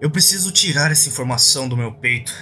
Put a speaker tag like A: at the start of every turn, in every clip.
A: Eu preciso tirar essa informação do meu peito.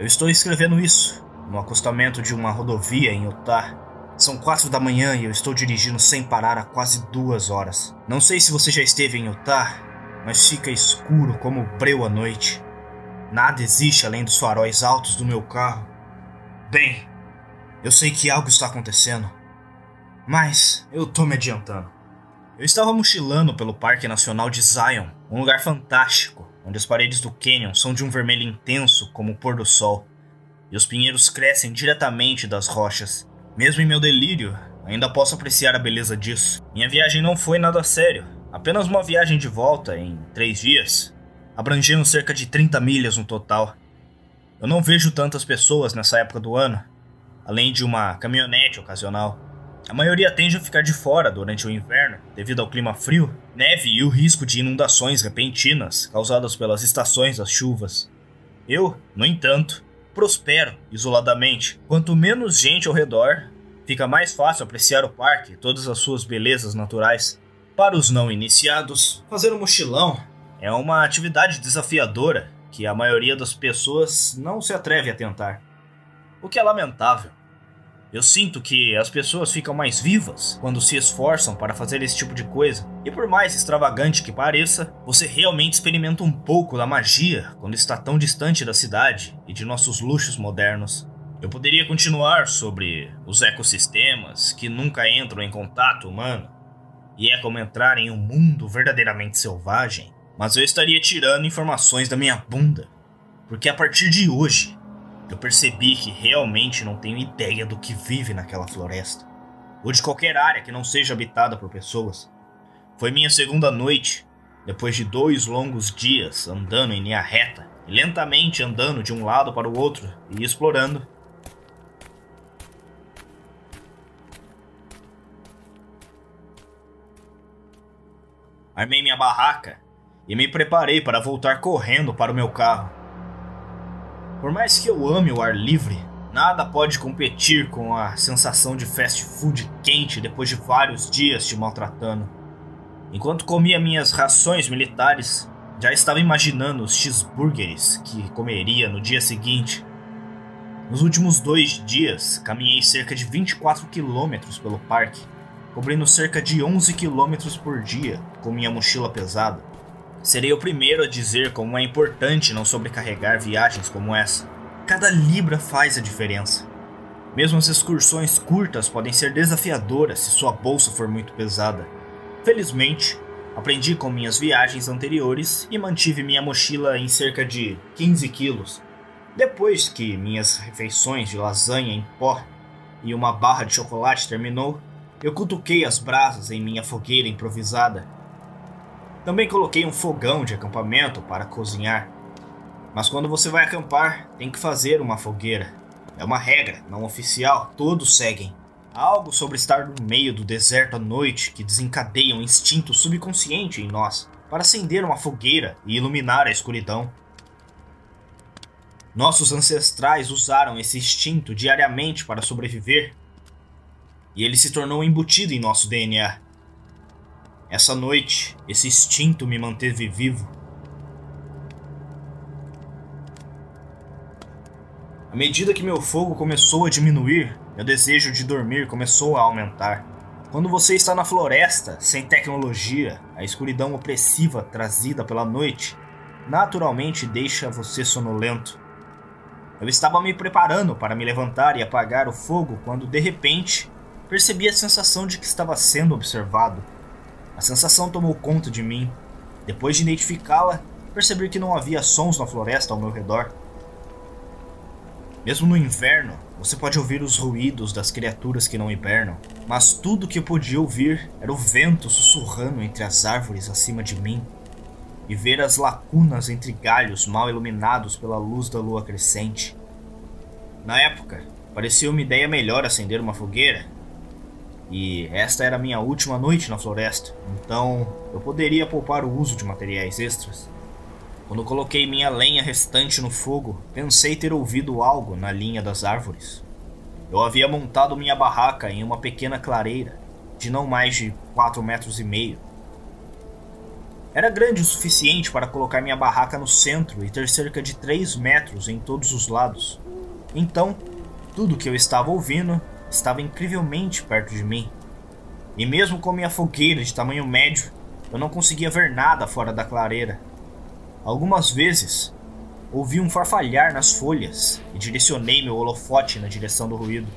A: Eu estou escrevendo isso no acostamento de uma rodovia em Utah. São quatro da manhã e eu estou dirigindo sem parar há quase duas horas. Não sei se você já esteve em Utah, mas fica escuro como breu à noite. Nada existe além dos faróis altos do meu carro. Bem, eu sei que algo está acontecendo, mas eu tô me adiantando. Eu estava mochilando pelo Parque Nacional de Zion, um lugar fantástico, onde as paredes do canyon são de um vermelho intenso como o pôr do sol, e os pinheiros crescem diretamente das rochas. Mesmo em meu delírio, ainda posso apreciar a beleza disso. Minha viagem não foi nada sério, apenas uma viagem de volta em três dias, abrangendo cerca de 30 milhas no total. Eu não vejo tantas pessoas nessa época do ano, além de uma caminhonete ocasional. A maioria tende a ficar de fora durante o inverno, devido ao clima frio, neve e o risco de inundações repentinas causadas pelas estações das chuvas. Eu, no entanto, prospero isoladamente. Quanto menos gente ao redor, fica mais fácil apreciar o parque e todas as suas belezas naturais. Para os não iniciados, fazer um mochilão é uma atividade desafiadora que a maioria das pessoas não se atreve a tentar. O que é lamentável. Eu sinto que as pessoas ficam mais vivas quando se esforçam para fazer esse tipo de coisa. E por mais extravagante que pareça, você realmente experimenta um pouco da magia quando está tão distante da cidade e de nossos luxos modernos. Eu poderia continuar sobre os ecossistemas que nunca entram em contato humano, e é como entrar em um mundo verdadeiramente selvagem, mas eu estaria tirando informações da minha bunda, porque a partir de hoje eu percebi que realmente não tenho ideia do que vive naquela floresta, ou de qualquer área que não seja habitada por pessoas. Foi minha segunda noite, depois de dois longos dias andando em linha reta lentamente andando de um lado para o outro e explorando. Armei minha barraca e me preparei para voltar correndo para o meu carro. Por mais que eu ame o ar livre, nada pode competir com a sensação de fast food quente depois de vários dias te maltratando. Enquanto comia minhas rações militares, já estava imaginando os cheeseburgers que comeria no dia seguinte. Nos últimos dois dias, caminhei cerca de 24 quilômetros pelo parque, cobrindo cerca de 11 quilômetros por dia com minha mochila pesada. Serei o primeiro a dizer como é importante não sobrecarregar viagens como essa. Cada libra faz a diferença. Mesmo as excursões curtas podem ser desafiadoras se sua bolsa for muito pesada. Felizmente, aprendi com minhas viagens anteriores e mantive minha mochila em cerca de 15 quilos. Depois que minhas refeições de lasanha em pó e uma barra de chocolate terminou, eu cutuquei as brasas em minha fogueira improvisada também coloquei um fogão de acampamento para cozinhar. Mas quando você vai acampar, tem que fazer uma fogueira. É uma regra, não oficial, todos seguem. Há algo sobre estar no meio do deserto à noite que desencadeia um instinto subconsciente em nós para acender uma fogueira e iluminar a escuridão. Nossos ancestrais usaram esse instinto diariamente para sobreviver, e ele se tornou embutido em nosso DNA. Essa noite, esse instinto me manteve vivo. À medida que meu fogo começou a diminuir, meu desejo de dormir começou a aumentar. Quando você está na floresta, sem tecnologia, a escuridão opressiva trazida pela noite naturalmente deixa você sonolento. Eu estava me preparando para me levantar e apagar o fogo quando de repente percebi a sensação de que estava sendo observado. A sensação tomou conta de mim. Depois de identificá-la, percebi que não havia sons na floresta ao meu redor. Mesmo no inverno, você pode ouvir os ruídos das criaturas que não hibernam, mas tudo que eu podia ouvir era o vento sussurrando entre as árvores acima de mim e ver as lacunas entre galhos mal iluminados pela luz da lua crescente. Na época, parecia uma ideia melhor acender uma fogueira, e esta era minha última noite na floresta, então eu poderia poupar o uso de materiais extras. Quando coloquei minha lenha restante no fogo, pensei ter ouvido algo na linha das árvores. Eu havia montado minha barraca em uma pequena clareira, de não mais de 4 metros e meio. Era grande o suficiente para colocar minha barraca no centro e ter cerca de 3 metros em todos os lados. Então, tudo que eu estava ouvindo estava incrivelmente perto de mim. E mesmo com minha fogueira de tamanho médio, eu não conseguia ver nada fora da clareira. Algumas vezes, ouvi um farfalhar nas folhas e direcionei meu holofote na direção do ruído.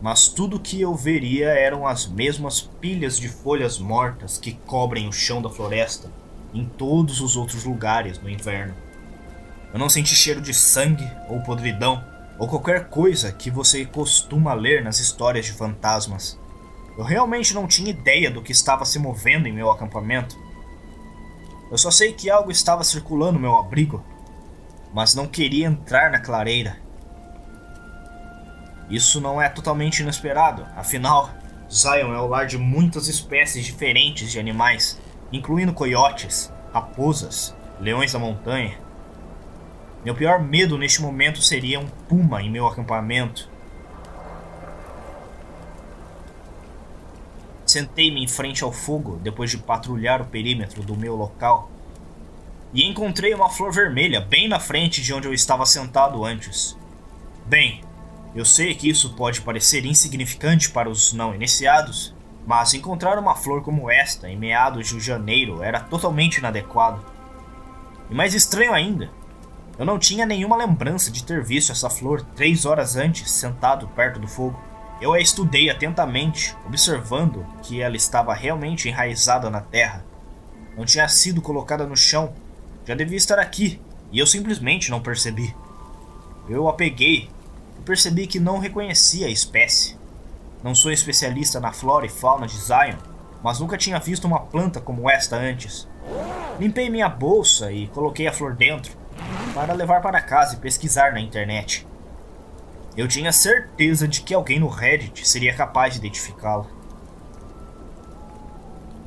A: Mas tudo que eu veria eram as mesmas pilhas de folhas mortas que cobrem o chão da floresta em todos os outros lugares no inverno. Eu não senti cheiro de sangue ou podridão ou qualquer coisa que você costuma ler nas histórias de fantasmas. Eu realmente não tinha ideia do que estava se movendo em meu acampamento. Eu só sei que algo estava circulando meu abrigo, mas não queria entrar na clareira. Isso não é totalmente inesperado, afinal, Zion é o lar de muitas espécies diferentes de animais, incluindo coiotes, raposas, leões da montanha. Meu pior medo neste momento seria um puma em meu acampamento, Sentei-me em frente ao fogo depois de patrulhar o perímetro do meu local e encontrei uma flor vermelha bem na frente de onde eu estava sentado antes. Bem, eu sei que isso pode parecer insignificante para os não iniciados, mas encontrar uma flor como esta em meados de janeiro era totalmente inadequado. E mais estranho ainda, eu não tinha nenhuma lembrança de ter visto essa flor três horas antes sentado perto do fogo. Eu a estudei atentamente, observando que ela estava realmente enraizada na terra. Não tinha sido colocada no chão, já devia estar aqui, e eu simplesmente não percebi. Eu a peguei e percebi que não reconhecia a espécie. Não sou especialista na flora e fauna de Zion, mas nunca tinha visto uma planta como esta antes. Limpei minha bolsa e coloquei a flor dentro, para levar para casa e pesquisar na internet. Eu tinha certeza de que alguém no Reddit seria capaz de identificá-la.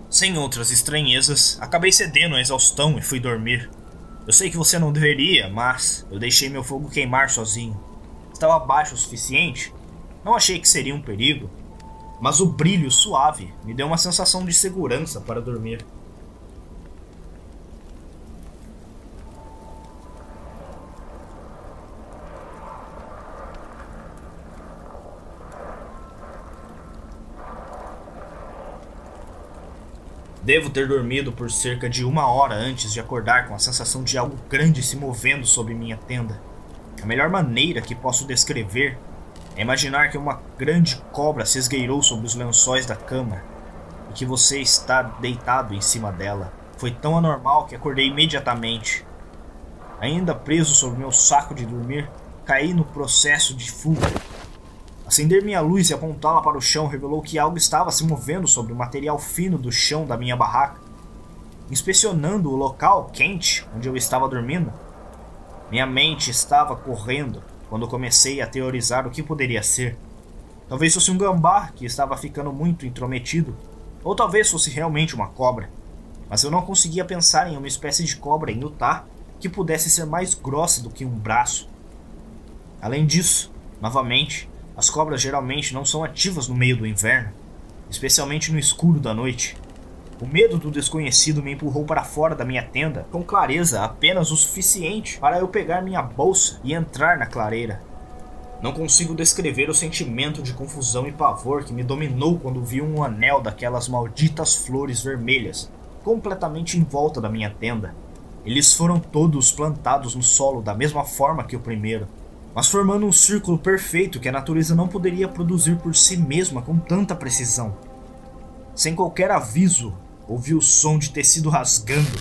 A: Sem outras estranhezas, acabei cedendo à exaustão e fui dormir. Eu sei que você não deveria, mas eu deixei meu fogo queimar sozinho. Estava baixo o suficiente, não achei que seria um perigo, mas o brilho suave me deu uma sensação de segurança para dormir. Devo ter dormido por cerca de uma hora antes de acordar com a sensação de algo grande se movendo sobre minha tenda. A melhor maneira que posso descrever é imaginar que uma grande cobra se esgueirou sobre os lençóis da cama e que você está deitado em cima dela. Foi tão anormal que acordei imediatamente. Ainda preso sobre meu saco de dormir, caí no processo de fuga Acender minha luz e apontá-la para o chão revelou que algo estava se movendo sobre o material fino do chão da minha barraca. Inspecionando o local quente onde eu estava dormindo, minha mente estava correndo quando comecei a teorizar o que poderia ser. Talvez fosse um gambá que estava ficando muito intrometido, ou talvez fosse realmente uma cobra. Mas eu não conseguia pensar em uma espécie de cobra em que pudesse ser mais grossa do que um braço. Além disso, novamente, as cobras geralmente não são ativas no meio do inverno, especialmente no escuro da noite. O medo do desconhecido me empurrou para fora da minha tenda com clareza apenas o suficiente para eu pegar minha bolsa e entrar na clareira. Não consigo descrever o sentimento de confusão e pavor que me dominou quando vi um anel daquelas malditas flores vermelhas completamente em volta da minha tenda. Eles foram todos plantados no solo da mesma forma que o primeiro, mas formando um círculo perfeito que a natureza não poderia produzir por si mesma com tanta precisão. Sem qualquer aviso, ouvi o som de tecido rasgando,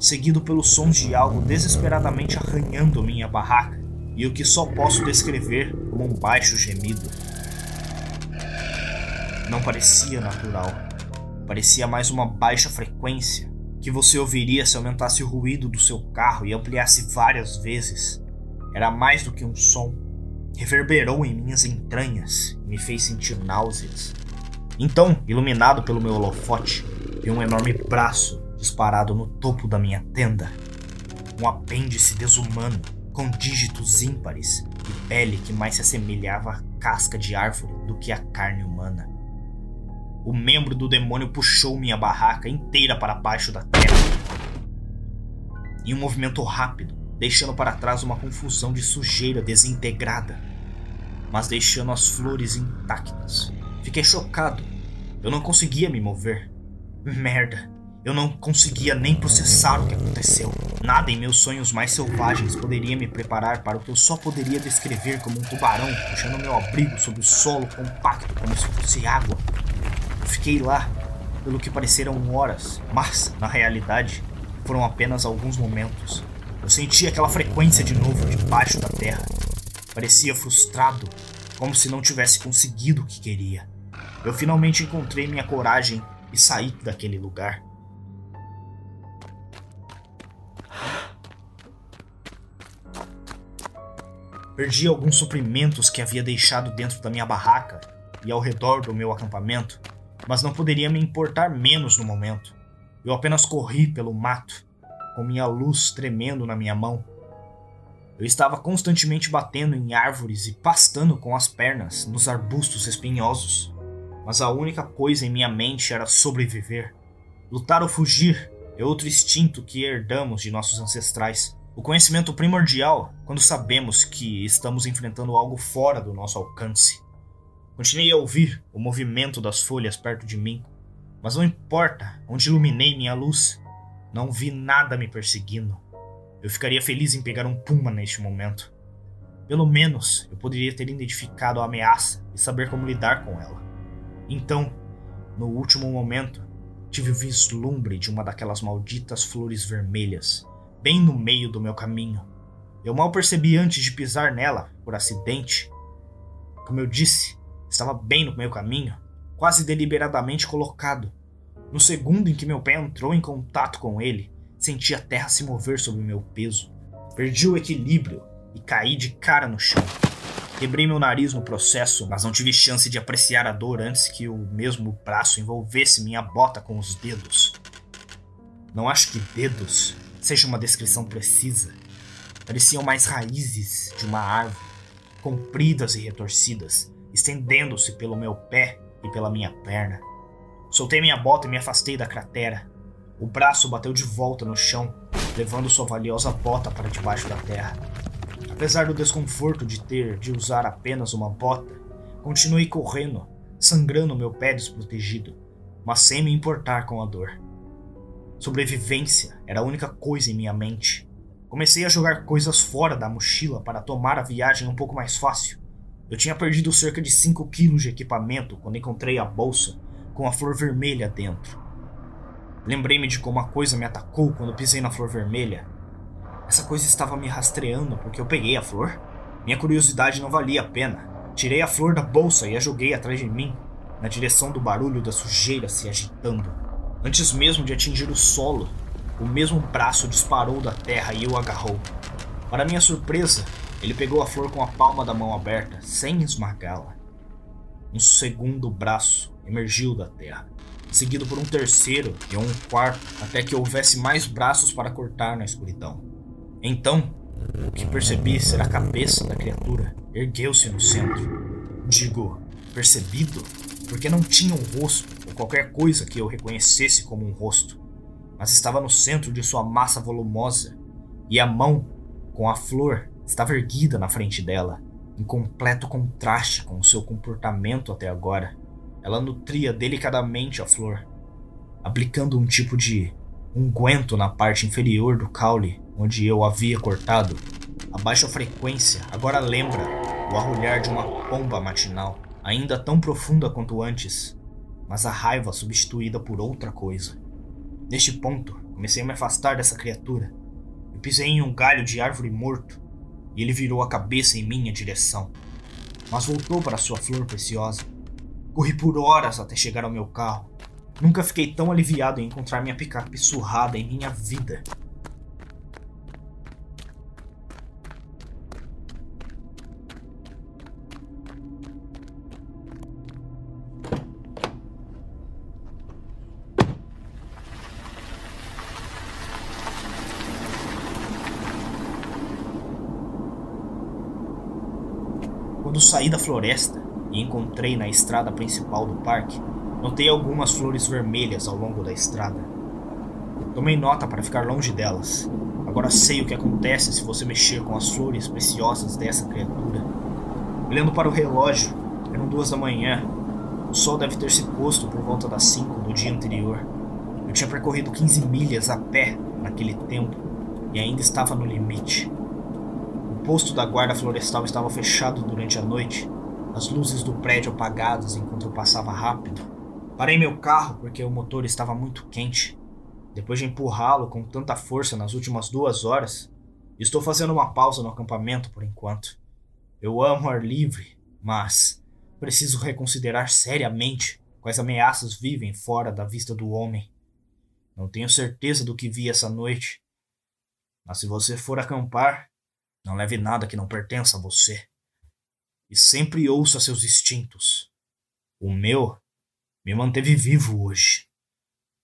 A: seguido pelo som de algo desesperadamente arranhando minha barraca, e o que só posso descrever como um baixo gemido. Não parecia natural. Parecia mais uma baixa frequência que você ouviria se aumentasse o ruído do seu carro e ampliasse várias vezes. Era mais do que um som. Reverberou em minhas entranhas e me fez sentir náuseas. Então, iluminado pelo meu holofote, vi um enorme braço disparado no topo da minha tenda. Um apêndice desumano, com dígitos ímpares e pele que mais se assemelhava à casca de árvore do que à carne humana. o membro do demônio puxou minha barraca inteira para baixo da terra. Em um movimento rápido, deixando para trás uma confusão de sujeira desintegrada, mas deixando as flores intactas. Fiquei chocado. Eu não conseguia me mover. Merda. Eu não conseguia nem processar o que aconteceu. Nada em meus sonhos mais selvagens poderia me preparar para o que eu só poderia descrever como um tubarão puxando meu abrigo sobre o solo compacto como se fosse água. Eu fiquei lá, pelo que pareceram horas, mas, na realidade, foram apenas alguns momentos. Eu senti aquela frequência de novo debaixo da terra. Parecia frustrado, como se não tivesse conseguido o que queria. Eu finalmente encontrei minha coragem e saí daquele lugar. Perdi alguns suprimentos que havia deixado dentro da minha barraca e ao redor do meu acampamento, mas não poderia me importar menos no momento. Eu apenas corri pelo mato, com minha luz tremendo na minha mão. Eu estava constantemente batendo em árvores e pastando com as pernas nos arbustos espinhosos, mas a única coisa em minha mente era sobreviver. Lutar ou fugir é outro instinto que herdamos de nossos ancestrais. O conhecimento primordial quando sabemos que estamos enfrentando algo fora do nosso alcance. Continuei a ouvir o movimento das folhas perto de mim, mas não importa onde iluminei minha luz, não vi nada me perseguindo. Eu ficaria feliz em pegar um puma neste momento. Pelo menos eu poderia ter identificado a ameaça e saber como lidar com ela. Então, no último momento, tive o vislumbre de uma daquelas malditas flores vermelhas bem no meio do meu caminho. Eu mal percebi antes de pisar nela, por acidente. Como eu disse, estava bem no meu caminho, quase deliberadamente colocado. No segundo em que meu pé entrou em contato com ele, senti a terra se mover sob meu peso. Perdi o equilíbrio e caí de cara no chão. Quebrei meu nariz no processo, mas não tive chance de apreciar a dor antes que o mesmo braço envolvesse minha bota com os dedos. Não acho que dedos seja uma descrição precisa. Pareciam mais raízes de uma árvore, compridas e retorcidas, estendendo-se pelo meu pé e pela minha perna. Soltei minha bota e me afastei da cratera. O braço bateu de volta no chão, levando sua valiosa bota para debaixo da terra. Apesar do desconforto de ter de usar apenas uma bota, continuei correndo, sangrando meu pé desprotegido, mas sem me importar com a dor. Sobrevivência era a única coisa em minha mente. Comecei a jogar coisas fora da mochila para tomar a viagem um pouco mais fácil. Eu tinha perdido cerca de 5 quilos de equipamento quando encontrei a bolsa com a flor vermelha dentro. Lembrei-me de como a coisa me atacou quando pisei na flor vermelha. Essa coisa estava me rastreando porque eu peguei a flor? Minha curiosidade não valia a pena. Tirei a flor da bolsa e a joguei atrás de mim, na direção do barulho da sujeira se agitando. Antes mesmo de atingir o solo, o mesmo braço disparou da terra e o agarrou. Para minha surpresa, ele pegou a flor com a palma da mão aberta, sem esmagá-la. Um segundo braço emergiu da terra, seguido por um terceiro e um quarto, até que houvesse mais braços para cortar na escuridão. Então, o que percebi ser a cabeça da criatura ergueu-se no centro. Digo, percebido? Porque não tinha um rosto, qualquer coisa que eu reconhecesse como um rosto, mas estava no centro de sua massa volumosa, e a mão, com a flor, estava erguida na frente dela, em completo contraste com o seu comportamento até agora. Ela nutria delicadamente a flor, aplicando um tipo de unguento na parte inferior do caule onde eu havia cortado. A baixa frequência agora lembra o arrulhar de uma pomba matinal, ainda tão profunda quanto antes, mas a raiva substituída por outra coisa. Neste ponto, comecei a me afastar dessa criatura. Eu pisei em um galho de árvore morto e ele virou a cabeça em minha direção, mas voltou para sua flor preciosa. Corri por horas até chegar ao meu carro. Nunca fiquei tão aliviado em encontrar minha picape surrada em minha vida. Quando saí da floresta e encontrei na estrada principal do parque, Notei algumas flores vermelhas ao longo da estrada. Tomei nota para ficar longe delas. Agora sei o que acontece se você mexer com as flores preciosas dessa criatura. Olhando para o relógio, eram duas da manhã. O sol deve ter se posto por volta das cinco do dia anterior. Eu tinha percorrido 15 milhas a pé naquele tempo e ainda estava no limite. O posto da guarda florestal estava fechado durante a noite, as luzes do prédio apagadas enquanto eu passava rápido. Parei meu carro porque o motor estava muito quente. Depois de empurrá-lo com tanta força nas últimas duas horas, estou fazendo uma pausa no acampamento por enquanto. Eu amo ar livre, mas preciso reconsiderar seriamente quais ameaças vivem fora da vista do homem. Não tenho certeza do que vi essa noite, mas se você for acampar, não leve nada que não pertença a você. E sempre ouça seus instintos. O meu me manteve vivo hoje.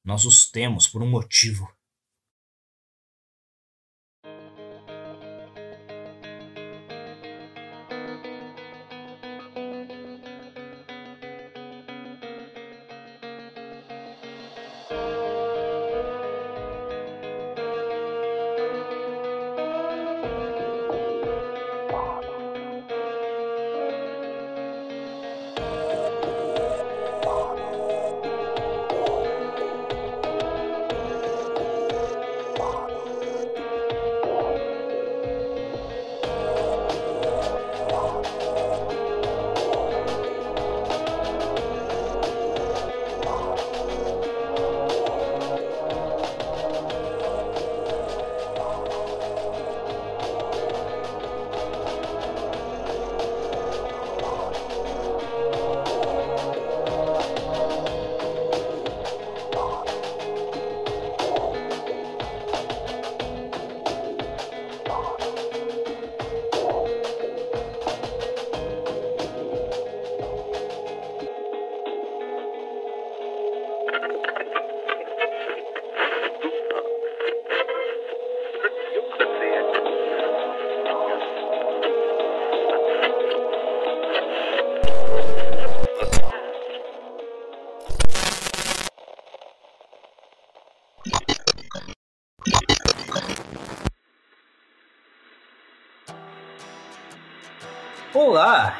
A: Nós os temos por um motivo.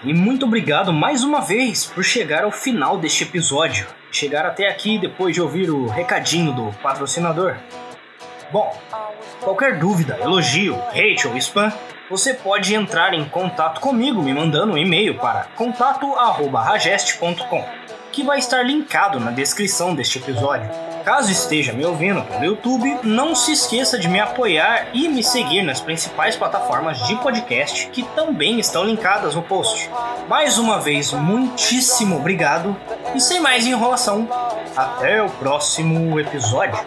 A: E muito obrigado mais uma vez por chegar ao final deste episódio. Chegar até aqui depois de ouvir o recadinho do patrocinador. Bom, qualquer dúvida, elogio, hate ou spam, você pode entrar em contato comigo me mandando um e-mail para contato@ragest.com, que vai estar linkado na descrição deste episódio. Caso esteja me ouvindo pelo YouTube, não se esqueça de me apoiar e me seguir nas principais plataformas de podcast que também estão linkadas no post. Mais uma vez, muitíssimo obrigado e sem mais enrolação, até o próximo episódio.